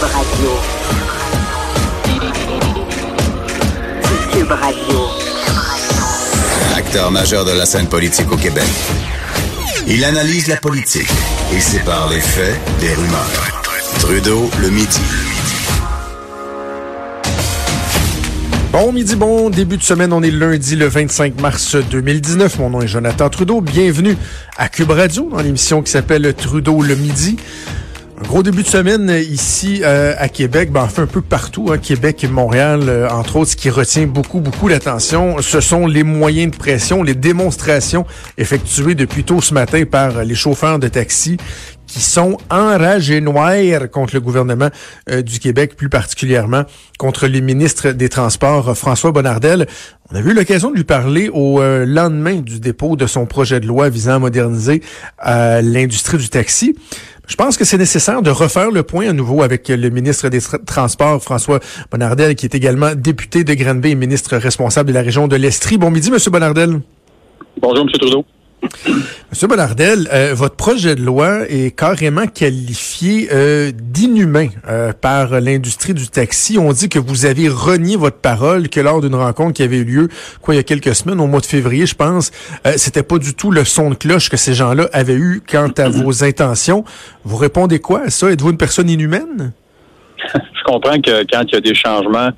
Cube Radio. Cube Radio. Acteur majeur de la scène politique au Québec. Il analyse la politique et sépare les faits des rumeurs. Trudeau le midi. Bon midi, bon début de semaine. On est lundi le 25 mars 2019. Mon nom est Jonathan Trudeau. Bienvenue à Cube Radio dans l'émission qui s'appelle Trudeau le midi. Un gros début de semaine ici euh, à Québec, ben, enfin un peu partout, hein, Québec et Montréal, euh, entre autres, ce qui retient beaucoup, beaucoup l'attention, ce sont les moyens de pression, les démonstrations effectuées depuis tôt ce matin par les chauffeurs de taxi qui sont enragés noirs contre le gouvernement euh, du Québec, plus particulièrement contre le ministre des Transports, euh, François Bonnardel. On a eu l'occasion de lui parler au euh, lendemain du dépôt de son projet de loi visant à moderniser l'industrie du taxi. Je pense que c'est nécessaire de refaire le point à nouveau avec le ministre des Transports, François Bonnardel, qui est également député de Granby et ministre responsable de la région de l'Estrie. Bon midi, Monsieur Bonnardel. Bonjour, Monsieur Trudeau. Monsieur Bonnardel, euh, votre projet de loi est carrément qualifié euh, d'inhumain euh, par l'industrie du taxi. On dit que vous avez renié votre parole, que lors d'une rencontre qui avait eu lieu, quoi, il y a quelques semaines, au mois de février, je pense, c'était pas du tout le son de cloche que ces gens-là avaient eu quant à vos intentions. Vous répondez quoi à ça? Êtes-vous une personne inhumaine? je comprends que quand il y a des changements,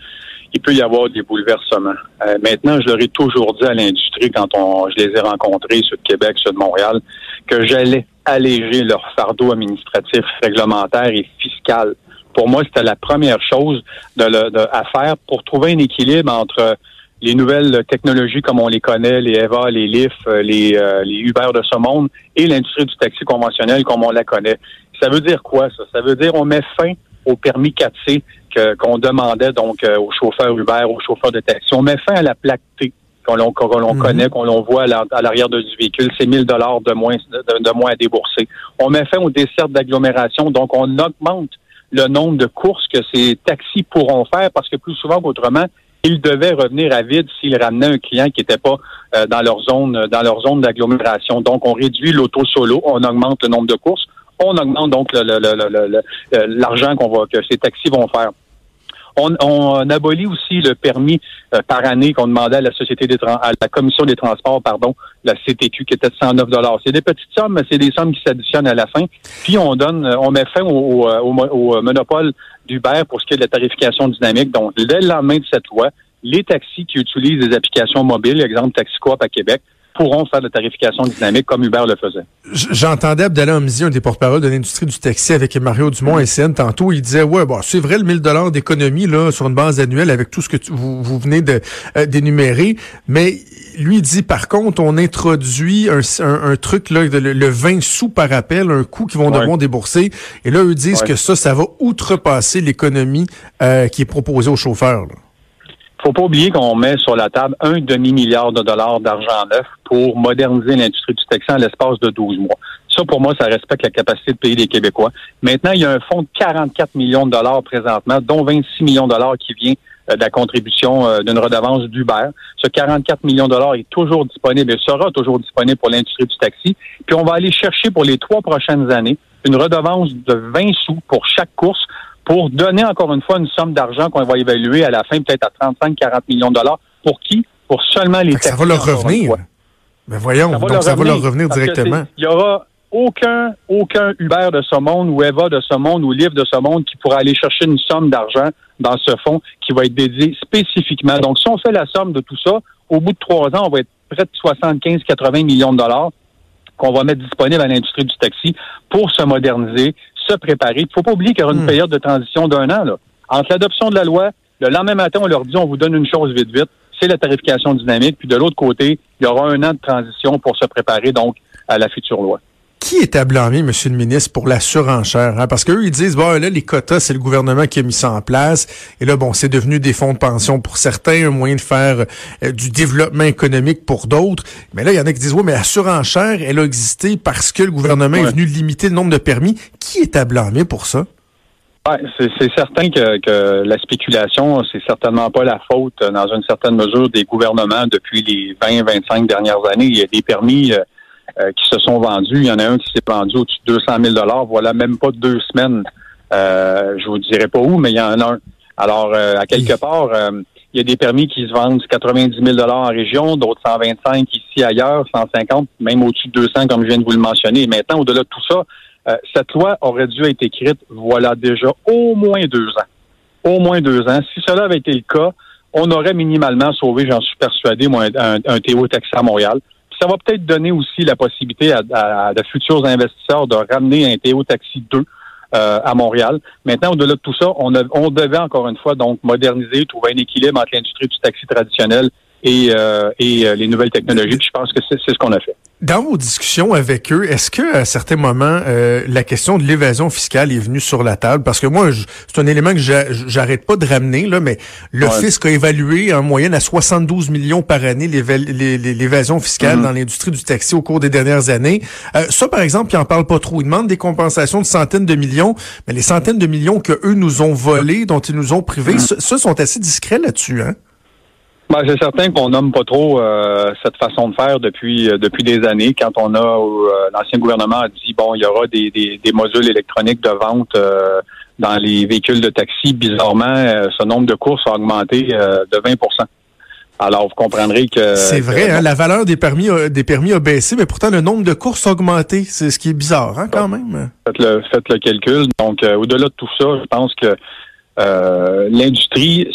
il peut y avoir des bouleversements. Euh, maintenant, je leur ai toujours dit à l'industrie quand on, je les ai rencontrés, ceux de Québec, ceux de Montréal, que j'allais alléger leur fardeau administratif, réglementaire et fiscal. Pour moi, c'était la première chose de, à faire pour trouver un équilibre entre les nouvelles technologies comme on les connaît, les EVA, les LIF, euh, les, euh, les Uber de ce monde, et l'industrie du taxi conventionnel comme on la connaît. Ça veut dire quoi, ça? Ça veut dire on met fin au permis 4C qu'on demandait donc euh, aux chauffeurs Uber, aux chauffeurs de taxi. On met fin à la plaque T qu'on l'on mhm. connaît, qu'on l'on voit à l'arrière du véhicule, c'est 1000 dollars de moins de, moins à débourser. On met fin aux dessertes d'agglomération, donc on augmente le nombre de courses que ces taxis pourront faire parce que plus souvent qu'autrement, ils devaient revenir à vide s'ils ramenaient un client qui n'était pas euh, dans leur zone dans leur zone d'agglomération. Donc on réduit l'auto solo, on augmente le nombre de courses, on augmente donc l'argent qu'on va que ces taxis vont faire. On, abolit aussi le permis euh, par année qu'on demandait à la société des à la commission des transports, pardon, la CTQ, qui était de 109 dollars. C'est des petites sommes, mais c'est des sommes qui s'additionnent à la fin. Puis on donne, on met fin au, au, au monopole d'Uber pour ce qui est de la tarification dynamique. Donc, dès le lendemain de cette loi, les taxis qui utilisent des applications mobiles, exemple TaxiCoop à Québec, pourront faire de la tarification dynamique comme Uber le faisait. J'entendais Abdallah un des porte-parole de l'industrie du taxi avec Mario Dumont et SN tantôt, il disait ouais bon c'est vrai le 1000 dollars d'économie là sur une base annuelle avec tout ce que vous, vous, venez de euh, d'énumérer, mais lui dit par contre on introduit un, un, truc là le, 20 sous par appel, un coût qu'ils vont devoir débourser. Et là eux disent que ça ça va outrepasser l'économie euh, qui est proposée aux chauffeurs. Là faut pas oublier qu'on met sur la table un demi-milliard de dollars d'argent neuf pour moderniser l'industrie du taxi en l'espace de 12 mois. Ça, pour moi, ça respecte la capacité de payer des Québécois. Maintenant, il y a un fonds de 44 millions de dollars présentement, dont 26 millions de dollars qui vient euh, de la contribution euh, d'une redevance d'Uber. Ce 44 millions de dollars est toujours disponible et sera toujours disponible pour l'industrie du taxi. Puis on va aller chercher pour les trois prochaines années une redevance de 20 sous pour chaque course pour donner encore une fois une somme d'argent qu'on va évaluer à la fin peut-être à 35-40 millions de dollars. Pour qui? Pour seulement les Ça va leur revenir. Mais voyons, ça va, donc leur, ça revenir, va leur revenir directement. Il y aura aucun, aucun Uber de ce monde ou Eva de ce monde ou Livre de ce monde qui pourra aller chercher une somme d'argent dans ce fonds qui va être dédié spécifiquement. Donc, si on fait la somme de tout ça, au bout de trois ans, on va être près de 75-80 millions de dollars qu'on va mettre disponible à l'industrie du taxi pour se moderniser, se préparer. Il ne faut pas oublier qu'il y aura une hmm. période de transition d'un an. Là. Entre l'adoption de la loi, le lendemain matin, on leur dit on vous donne une chose vite, vite, c'est la tarification dynamique. Puis de l'autre côté, il y aura un an de transition pour se préparer donc à la future loi. Qui est à blâmer, Monsieur le ministre, pour la surenchère? Hein? Parce qu'eux, ils disent, bon, là, les quotas, c'est le gouvernement qui a mis ça en place. Et là, bon, c'est devenu des fonds de pension pour certains, un moyen de faire euh, du développement économique pour d'autres. Mais là, il y en a qui disent, oui, mais la surenchère, elle a existé parce que le gouvernement est venu limiter le nombre de permis. Qui est à blâmer pour ça? Ouais, c'est certain que, que, la spéculation, c'est certainement pas la faute, euh, dans une certaine mesure, des gouvernements depuis les 20-25 dernières années. Il y a des permis euh, euh, qui se sont vendus. Il y en a un qui s'est vendu au-dessus de 200 000 Voilà même pas deux semaines. Euh, je vous dirai pas où, mais il y en a un. Alors, à quelque part, il y a des permis qui se vendent 90 000 en région, d'autres 125 ici, ailleurs, 150, même au-dessus de 200, comme je viens de vous le mentionner. Maintenant, au-delà de tout ça, euh, cette loi aurait dû être écrite, voilà déjà au moins deux ans. Au moins deux ans. Si cela avait été le cas, on aurait minimalement sauvé, j'en suis persuadé, moi, un, un Théo Taxi à Montréal. Ça va peut-être donner aussi la possibilité à, de futurs investisseurs de ramener un Théo Taxi 2 euh, à Montréal. Maintenant, au-delà de tout ça, on, on devait encore une fois donc moderniser, trouver un équilibre entre l'industrie du taxi traditionnel et, euh, et les nouvelles technologies. je pense que c'est ce qu'on a fait. Dans vos discussions avec eux, est-ce que à certains moments euh, la question de l'évasion fiscale est venue sur la table? Parce que moi, c'est un élément que j'arrête pas de ramener là, mais le fisc a évalué en moyenne à 72 millions par année l'évasion fiscale mm-hmm. dans l'industrie du taxi au cours des dernières années. Euh, ça, par exemple, ils en parlent pas trop. Ils demandent des compensations de centaines de millions, mais les centaines de millions que eux nous ont volés, dont ils nous ont privés, mm-hmm. ceux sont assez discrets là-dessus, hein? Ben, c'est certain qu'on nomme pas trop euh, cette façon de faire depuis euh, depuis des années. Quand on a euh, l'ancien gouvernement a dit bon, il y aura des, des, modules électroniques de vente dans les véhicules de taxi, bizarrement, ce nombre de courses a augmenté de 20% alors, vous comprendrez que... C'est vrai, hein, la valeur des permis, a, des permis a baissé, mais pourtant, le nombre de courses a augmenté. C'est ce qui est bizarre, hein, quand même. Faites le, faites le calcul. Donc, au-delà de tout ça, je pense que l'industrie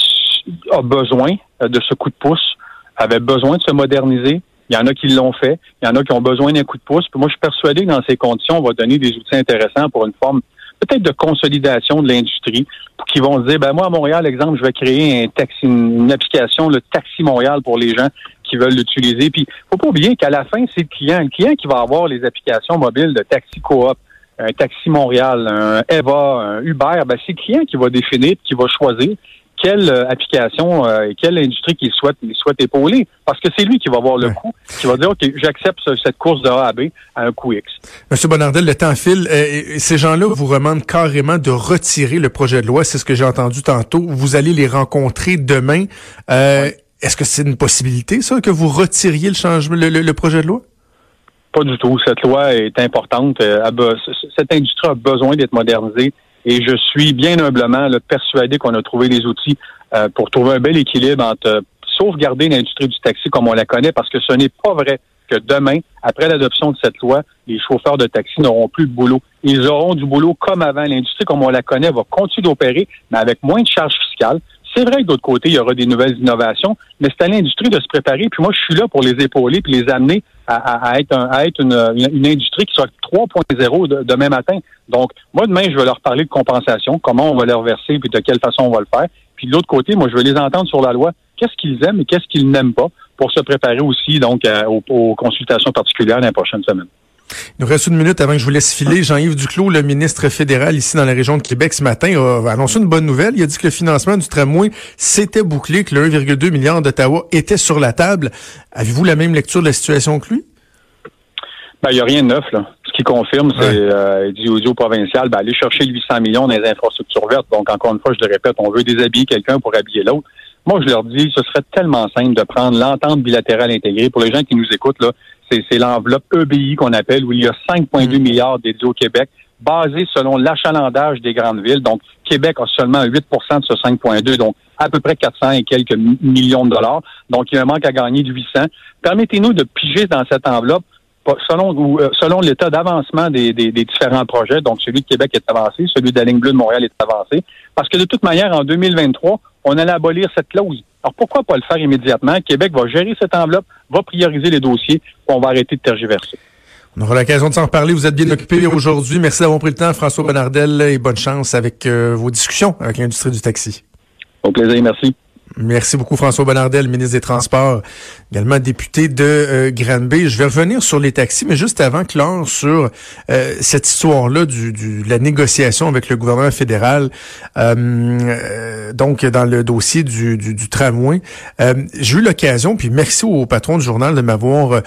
a besoin euh, de ce coup de pouce, avait besoin de se moderniser. Il y en a qui l'ont fait. Il y en a qui ont besoin d'un coup de pouce. Puis moi, je suis persuadé que dans ces conditions, on va donner des outils intéressants pour une forme peut-être de consolidation de l'industrie, qui vont se dire, ben moi, à Montréal, exemple, je vais créer un taxi, une application, le Taxi Montréal pour les gens qui veulent l'utiliser. Puis, faut pas oublier qu'à la fin, c'est le client. Le client qui va avoir les applications mobiles de Taxi Coop, un Taxi Montréal, un Eva, un Uber, ben c'est le client qui va définir, qui va choisir quelle euh, application euh, et quelle industrie qu'il souhaite, il souhaite épauler. Parce que c'est lui qui va avoir le coût, qui va dire, OK, j'accepte cette course de A à B à un coût X. Monsieur Bonardel, le temps file. Euh, ces gens-là vous demandent carrément de retirer le projet de loi. C'est ce que j'ai entendu tantôt. Vous allez les rencontrer demain. Est-ce que c'est une possibilité, ça, que vous retiriez le changement, le, projet de loi? Pas du tout. Cette loi est importante. Cette industrie a besoin d'être modernisée. Et je suis bien humblement persuadé qu'on a trouvé les outils euh, pour trouver un bel équilibre entre euh, sauvegarder l'industrie du taxi comme on la connaît, parce que ce n'est pas vrai que demain, après l'adoption de cette loi, les chauffeurs de taxi n'auront plus de boulot. Ils auront du boulot comme avant. L'industrie, comme on la connaît, va continuer d'opérer, mais avec moins de charges fiscales. C'est vrai que d'autre côté, il y aura des nouvelles innovations, mais c'est à l'industrie de se préparer. Puis moi, je suis là pour les épauler puis les amener à, être, à être une, industrie qui soit 3.0 demain matin. Donc, moi, demain, je vais leur parler de compensation, comment on va leur verser, puis de quelle façon on va le faire. Puis de l'autre côté, moi, je vais les entendre sur la loi. Qu'est-ce qu'ils aiment et qu'est-ce qu'ils n'aiment pas pour se préparer aussi donc aux, aux consultations particulières dans les prochaines semaines? Il nous reste une minute avant que je vous laisse filer. Jean-Yves Duclos, le ministre fédéral ici dans la région de Québec ce matin, a annoncé une bonne nouvelle. Il a dit que le financement du tramway s'était bouclé, que le 1,2 milliard d'Ottawa était sur la table. Avez-vous la même lecture de la situation que lui? Ben, il n'y a rien de neuf, là. Ce qui confirme, c'est, euh, dit audio provincial, ben, aller chercher 800 millions dans les infrastructures vertes. Donc, encore une fois, je le répète, on veut déshabiller quelqu'un pour habiller l'autre. Moi, je leur dis, ce serait tellement simple de prendre l'entente bilatérale intégrée. Pour les gens qui nous écoutent, là, c'est l'enveloppe EBI qu'on appelle, où il y a 5,2 mm. milliards dédiés au Québec, basé selon l'achalandage des grandes villes. Donc, Québec a seulement 8% de ce 5,2, donc à peu près 400 et quelques millions de dollars. Donc, il y a un manque à gagner de 800. Permettez-nous de piger dans cette enveloppe selon, euh, selon l'état d'avancement des, des, différents projets. Donc, celui de Québec est avancé, celui de la ligne bleue de Montréal est avancé. Parce que de toute manière, en 2023, on allait abolir cette clause. Alors pourquoi pas le faire immédiatement? Québec va gérer cette enveloppe, va prioriser les dossiers, on va arrêter de tergiverser. On aura l'occasion de s'en reparler. Vous êtes bien occupé aujourd'hui. Merci d'avoir pris le temps, François Bonnardel, et bonne chance avec euh, vos discussions avec l'industrie du taxi. Au plaisir, merci. Merci beaucoup, François Bonnardel, ministre des Transports. Également député de euh, Granby. Je vais revenir sur les taxis, mais juste avant, Claire, sur euh, cette histoire-là du, du, la négociation avec le gouvernement fédéral, euh, donc dans le dossier du, du, du tramway. J'ai eu l'occasion, puis merci au patron du journal de m'avoir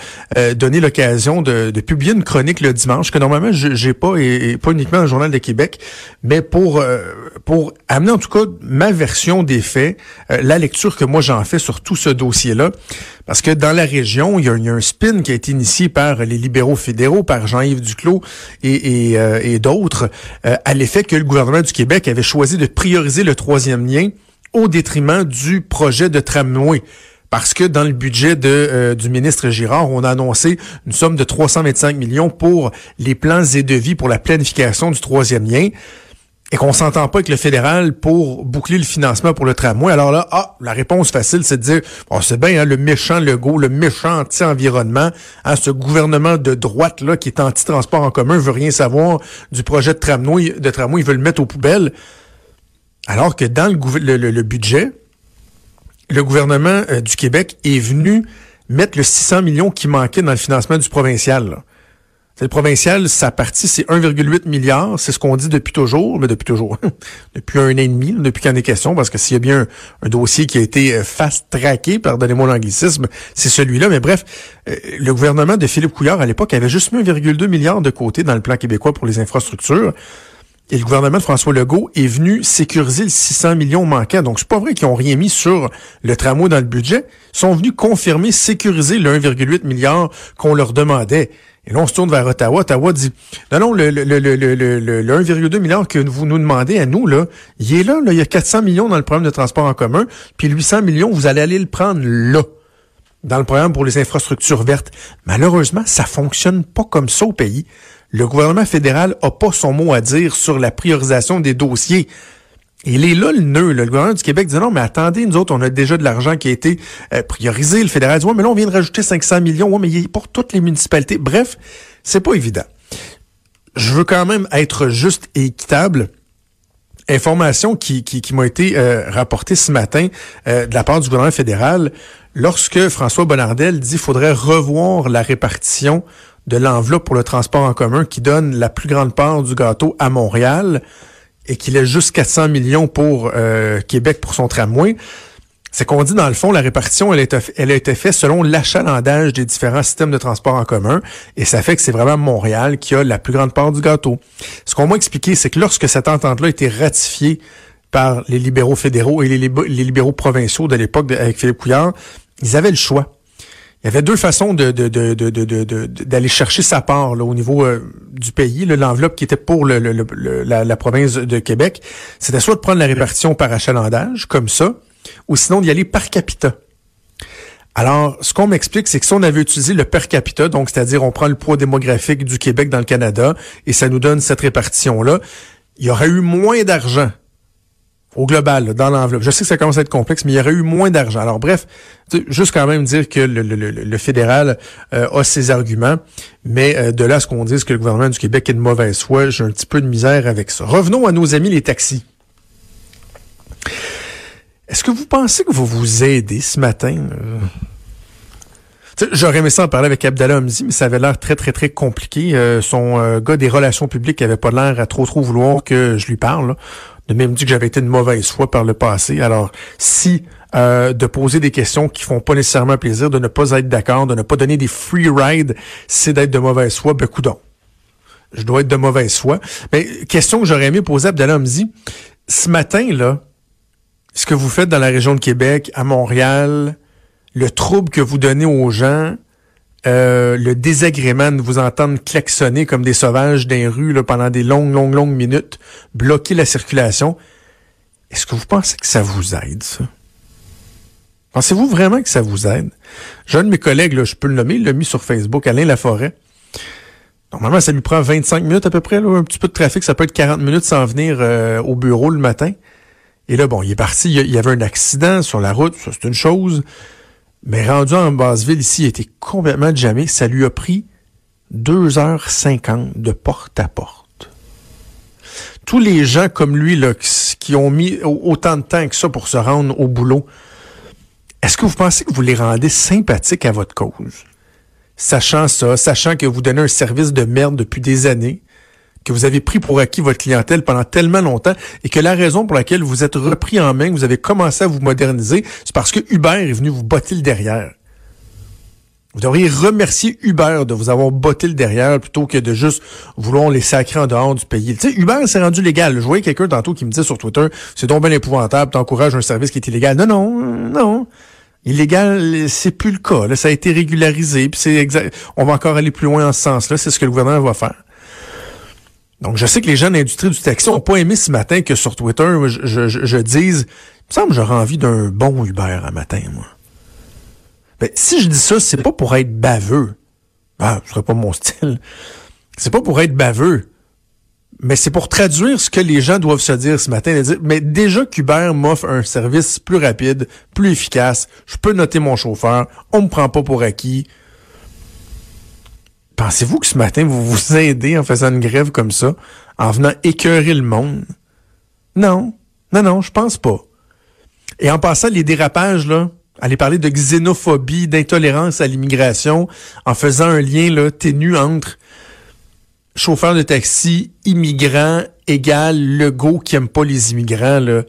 donné l'occasion de, de, publier une chronique le dimanche, que normalement j'ai pas, et, pas uniquement le Journal de Québec, mais pour, pour amener en tout cas ma version des faits, la lecture que moi j'en fais sur tout ce dossier-là. Parce que dans la région, il y, a, un spin qui a été initié par les libéraux fédéraux, par Jean-Yves Duclos et, euh, d'autres, euh, à l'effet que le gouvernement du Québec avait choisi de prioriser le troisième lien au détriment du projet de tramway. Parce que dans le budget euh, du ministre Girard, on a annoncé une somme de 325 millions pour les plans et devis pour la planification du troisième lien et qu'on s'entend pas avec le fédéral pour boucler le financement pour le tramway, alors là, ah, la réponse facile, c'est de dire, bon, c'est bien, hein, le méchant Legault, le méchant anti-environnement, hein, ce gouvernement de droite là qui est anti-transport en commun veut rien savoir du projet de tramway, de tramway, il veut le mettre aux poubelles. Alors que dans le, le, budget, le gouvernement euh, du Québec est venu mettre le 600 millions qui manquait dans le financement du provincial. Là. Le provincial, sa partie, c'est 1,8 milliard. C'est ce qu'on dit depuis toujours, mais depuis toujours, depuis un an et demi, depuis qu'il en est question, parce que s'il y a bien un, dossier qui a été euh, fast-tracké, pardonnez-moi l'anglicisme, c'est celui-là. Mais bref, euh, le gouvernement de Philippe Couillard, à l'époque, avait juste mis 1,2 milliard de côté dans le plan québécois pour les infrastructures. Et le gouvernement de François Legault est venu sécuriser le 600 millions manquants. Donc, c'est pas vrai qu'ils ont rien mis sur le tramway dans le budget. Ils sont venus confirmer, sécuriser le 1,8 milliard qu'on leur demandait. Et là, on se tourne vers Ottawa. Ottawa dit, non, non, le, le, le, le, 1,2 milliard que vous nous demandez à nous, là, il est là, là, il y a 400 millions dans le programme de transport en commun, puis 800 millions, vous allez aller le prendre là, dans le programme pour les infrastructures vertes. Malheureusement, ça fonctionne pas comme ça au pays. Le gouvernement fédéral a pas son mot à dire sur la priorisation des dossiers. Il est là le nœud. Le gouvernement du Québec dit non, mais attendez, nous autres, on a déjà de l'argent qui a été euh, priorisé. Le fédéral dit ouais, mais là, on vient de rajouter 500 millions. Ouais, mais il est pour toutes les municipalités. Bref, c'est pas évident. Je veux quand même être juste et équitable. Information qui, qui, qui m'a été euh, rapportée ce matin euh, de la part du gouvernement fédéral lorsque François Bonnardel dit qu'il faudrait revoir la répartition de l'enveloppe pour le transport en commun qui donne la plus grande part du gâteau à Montréal et qu'il ait juste 400 millions pour euh, Québec pour son tramway, c'est qu'on dit dans le fond, la répartition, elle, elle a été faite selon l'achalandage des différents systèmes de transport en commun, et ça fait que c'est vraiment Montréal qui a la plus grande part du gâteau. Ce qu'on m'a expliqué, c'est que lorsque cette entente-là a été ratifiée par les libéraux fédéraux et les, les libéraux provinciaux de l'époque avec Philippe Couillard, ils avaient le choix il y avait deux façons de, de, de, de, d'aller chercher sa part là, au niveau euh, du pays, l'enveloppe qui était pour le, la, province de Québec. C'était soit de prendre la répartition par achalandage, comme ça, ou sinon d'y aller par capita. Alors, ce qu'on m'explique, c'est que si on avait utilisé le per capita, donc c'est-à-dire on prend le poids démographique du Québec dans le Canada, et ça nous donne cette répartition-là, il y aurait eu moins d'argent au global, dans l'enveloppe. Je sais que ça commence à être complexe, mais il y aurait eu moins d'argent. Alors bref, juste quand même dire que le, fédéral euh, a ses arguments, mais euh, de là à ce qu'on dise que le gouvernement du Québec est de mauvaise foi, j'ai un petit peu de misère avec ça. Revenons à nos amis les taxis. Est-ce que vous pensez que vous vous aidez ce matin? Euh? J'aurais aimé ça en parler avec Abdallah Hamzi, mais ça avait l'air très, très, très compliqué. son gars des relations publiques avait pas l'air à trop, trop vouloir que je lui parle a même dit que j'avais été de mauvaise foi par le passé. Alors, si euh, de poser des questions qui font pas nécessairement plaisir, de ne pas être d'accord, de ne pas donner des free rides, c'est d'être de mauvaise foi, ben coudon. Je dois être de mauvaise foi. Mais question que j'aurais aimé poser à Abdallah dit, ce matin, là, ce que vous faites dans la région de Québec, à Montréal, le trouble que vous donnez aux gens, euh, le désagrément de vous entendre klaxonner comme des sauvages dans les rues là, pendant des longues, longues, longues minutes, bloquer la circulation. Est-ce que vous pensez que ça vous aide, ça? Pensez-vous vraiment que ça vous aide? J'ai un de mes collègues, là, je peux le nommer, il l'a mis sur Facebook, Alain Laforêt. Normalement, ça lui prend 25 minutes à peu près, là, un petit peu de trafic, ça peut être 40 minutes sans venir euh, au bureau le matin. Et là, bon, il est parti, il y avait un accident sur la route, ça c'est une chose. Mais rendu en Basseville, ici, il était complètement jamais. Ça lui a pris 2h50 de porte à porte. Tous les gens comme lui, là, qui ont mis autant de temps que ça pour se rendre au boulot, est-ce que vous pensez que vous les rendez sympathiques à votre cause? Sachant ça, sachant que vous donnez un service de merde depuis des années, que vous avez pris pour acquis votre clientèle pendant tellement longtemps et que la raison pour laquelle vous êtes repris en main, que vous avez commencé à vous moderniser, c'est parce que Uber est venu vous botter le derrière. Vous devriez remercier Uber de vous avoir botté le derrière plutôt que de juste vouloir les sacrer en dehors du pays. Tu sais, Uber s'est rendu légal. Je voyais quelqu'un tantôt qui me disait sur Twitter, c'est donc bien épouvantable, t'encourages un service qui est illégal. Non, non, non. Illégal, c'est plus le cas. Là, ça a été régularisé. Puis c'est exact. On va encore aller plus loin en ce sens-là. C'est ce que le gouvernement va faire. Donc, je sais que les gens de l'industrie du taxi n'ont pas aimé ce matin que sur Twitter, je, je, je, dise, il me semble que j'aurais envie d'un bon Uber un matin, moi. Ben, si je dis ça, c'est pas pour être baveux. Ah, ce serait pas mon style. C'est pas pour être baveux. Mais c'est pour traduire ce que les gens doivent se dire ce matin. mais déjà qu'Uber m'offre un service plus rapide, plus efficace. Je peux noter mon chauffeur. On me prend pas pour acquis. Pensez-vous que ce matin, vous vous aidez en faisant une grève comme ça, en venant écœurer le monde? Non. Non, non, je pense pas. Et en passant, les dérapages, là, aller parler de xénophobie, d'intolérance à l'immigration, en faisant un lien là, ténu entre chauffeur de taxi, immigrant, égal go qui aime pas les immigrants, là,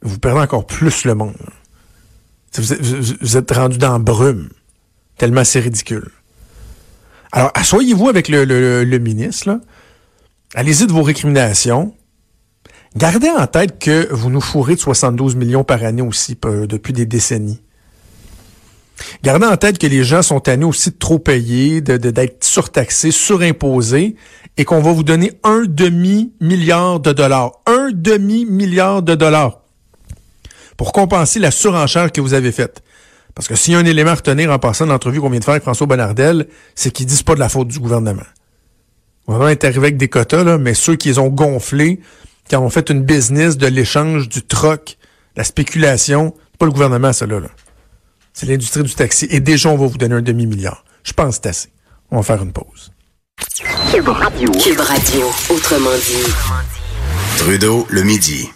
vous perdez encore plus le monde. Vous êtes, rendu dans brume, tellement c'est ridicule. Alors, asseyez-vous avec le, ministre, allez-y de vos récriminations, Gardez en tête que vous nous fourrez de 72 millions par année aussi depuis des décennies. Gardez en tête que les gens sont tannés aussi de trop payer, d'être surtaxés, surimposés, et qu'on va vous donner un demi-milliard de dollars. Un demi-milliard de dollars pour compenser la surenchère que vous avez faite. Parce que s'il y a un élément à retenir en passant l'entrevue qu'on vient de faire avec François Bonnardel, c'est qu'ils disent pas de la faute du gouvernement. On va être arrivé avec des quotas, là, mais ceux qui les ont gonflés, qui ont fait une business de l'échange, du troc, la spéculation. C'est pas le gouvernement, ça, là. C'est l'industrie du taxi. Et déjà, on va vous donner un demi-milliard. Je pense que c'est assez. On va faire une pause. Cube Radio. Cube Radio, autrement dit. Trudeau, le midi.